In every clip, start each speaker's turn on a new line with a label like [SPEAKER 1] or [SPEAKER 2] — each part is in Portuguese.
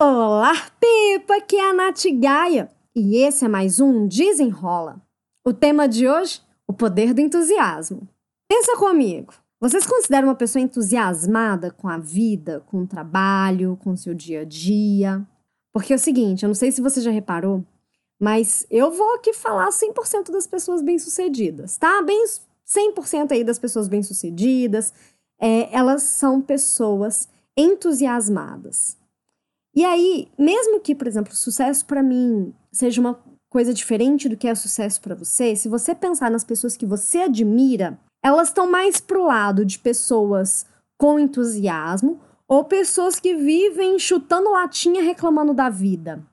[SPEAKER 1] Olá, Pipa! Aqui é a Nath Gaia e esse é mais um Desenrola. O tema de hoje: o poder do entusiasmo. Pensa comigo. Você se considera uma pessoa entusiasmada com a vida, com o trabalho, com o seu dia a dia? Porque é o seguinte, eu não sei se você já reparou, mas eu vou aqui falar 100% das pessoas bem-sucedidas, tá? Bem 100% aí das pessoas bem-sucedidas, é, elas são pessoas entusiasmadas. E aí, mesmo que, por exemplo, sucesso para mim seja uma coisa diferente do que é sucesso para você, se você pensar nas pessoas que você admira, elas estão mais pro lado de pessoas com entusiasmo ou pessoas que vivem chutando latinha reclamando da vida.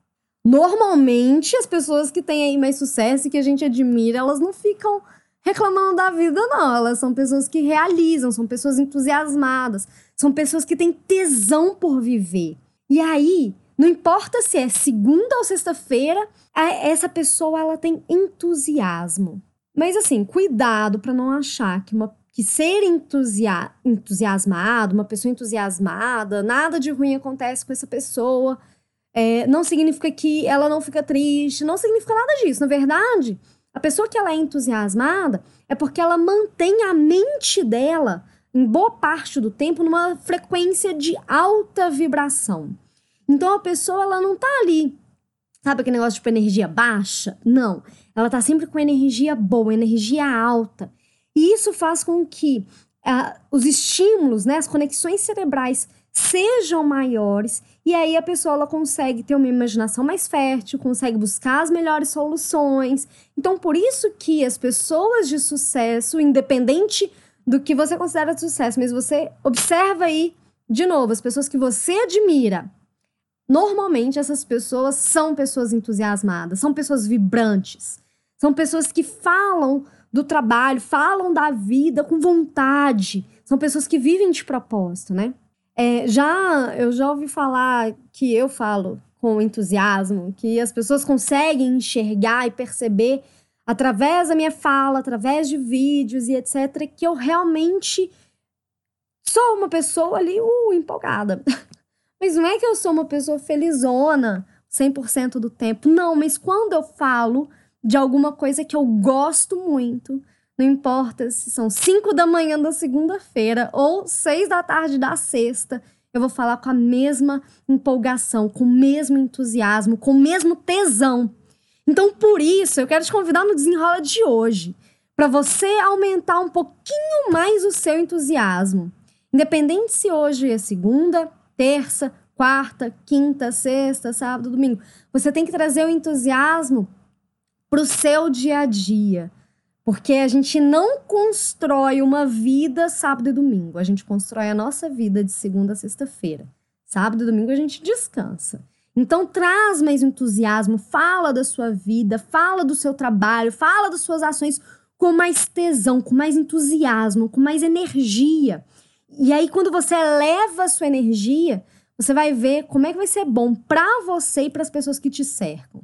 [SPEAKER 1] Normalmente, as pessoas que têm aí mais sucesso e que a gente admira, elas não ficam reclamando da vida, não. Elas são pessoas que realizam, são pessoas entusiasmadas, são pessoas que têm tesão por viver. E aí, não importa se é segunda ou sexta-feira, essa pessoa ela tem entusiasmo. Mas assim, cuidado para não achar que uma que ser entusia entusiasmado, uma pessoa entusiasmada, nada de ruim acontece com essa pessoa. É, não significa que ela não fica triste, não significa nada disso. Na verdade, a pessoa que ela é entusiasmada é porque ela mantém a mente dela, em boa parte do tempo, numa frequência de alta vibração. Então a pessoa ela não tá ali, sabe aquele negócio de tipo, energia baixa? Não. Ela tá sempre com energia boa, energia alta. E isso faz com que uh, os estímulos, né, as conexões cerebrais sejam maiores e aí a pessoa ela consegue ter uma imaginação mais fértil, consegue buscar as melhores soluções. Então, por isso que as pessoas de sucesso, independente do que você considera de sucesso, mas você observa aí, de novo, as pessoas que você admira. Normalmente essas pessoas são pessoas entusiasmadas, são pessoas vibrantes, são pessoas que falam do trabalho, falam da vida com vontade, são pessoas que vivem de propósito, né? É, já eu já ouvi falar que eu falo com entusiasmo, que as pessoas conseguem enxergar e perceber através da minha fala, através de vídeos e etc, que eu realmente sou uma pessoa ali uh, empolgada. mas não é que eu sou uma pessoa felizona 100% do tempo, não, mas quando eu falo de alguma coisa que eu gosto muito, não importa se são 5 da manhã da segunda-feira ou 6 da tarde da sexta, eu vou falar com a mesma empolgação, com o mesmo entusiasmo, com o mesmo tesão. Então, por isso, eu quero te convidar no desenrola de hoje, para você aumentar um pouquinho mais o seu entusiasmo. Independente se hoje é segunda, terça, quarta, quinta, sexta, sábado, domingo, você tem que trazer o entusiasmo para o seu dia a dia. Porque a gente não constrói uma vida sábado e domingo. A gente constrói a nossa vida de segunda a sexta-feira. Sábado e domingo a gente descansa. Então traz mais entusiasmo, fala da sua vida, fala do seu trabalho, fala das suas ações com mais tesão, com mais entusiasmo, com mais energia. E aí quando você eleva a sua energia, você vai ver como é que vai ser bom para você e para as pessoas que te cercam.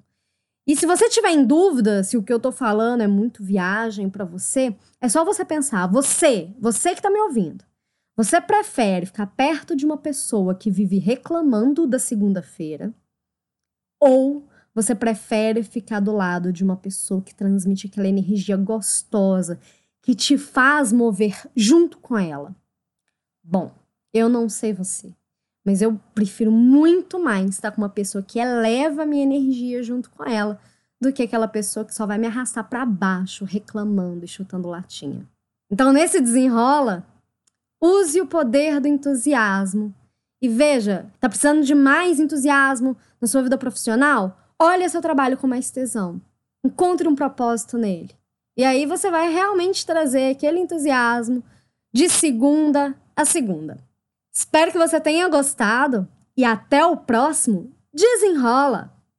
[SPEAKER 1] E se você tiver em dúvida se o que eu tô falando é muito viagem para você, é só você pensar, você, você que tá me ouvindo, você prefere ficar perto de uma pessoa que vive reclamando da segunda-feira ou você prefere ficar do lado de uma pessoa que transmite aquela energia gostosa, que te faz mover junto com ela? Bom, eu não sei você, mas eu prefiro muito mais estar com uma pessoa que eleva a minha energia junto com ela do que aquela pessoa que só vai me arrastar para baixo, reclamando e chutando latinha. Então, nesse desenrola, use o poder do entusiasmo. E veja, tá precisando de mais entusiasmo na sua vida profissional? Olhe seu trabalho com mais tesão. Encontre um propósito nele. E aí você vai realmente trazer aquele entusiasmo de segunda a segunda. Espero que você tenha gostado e até o próximo Desenrola!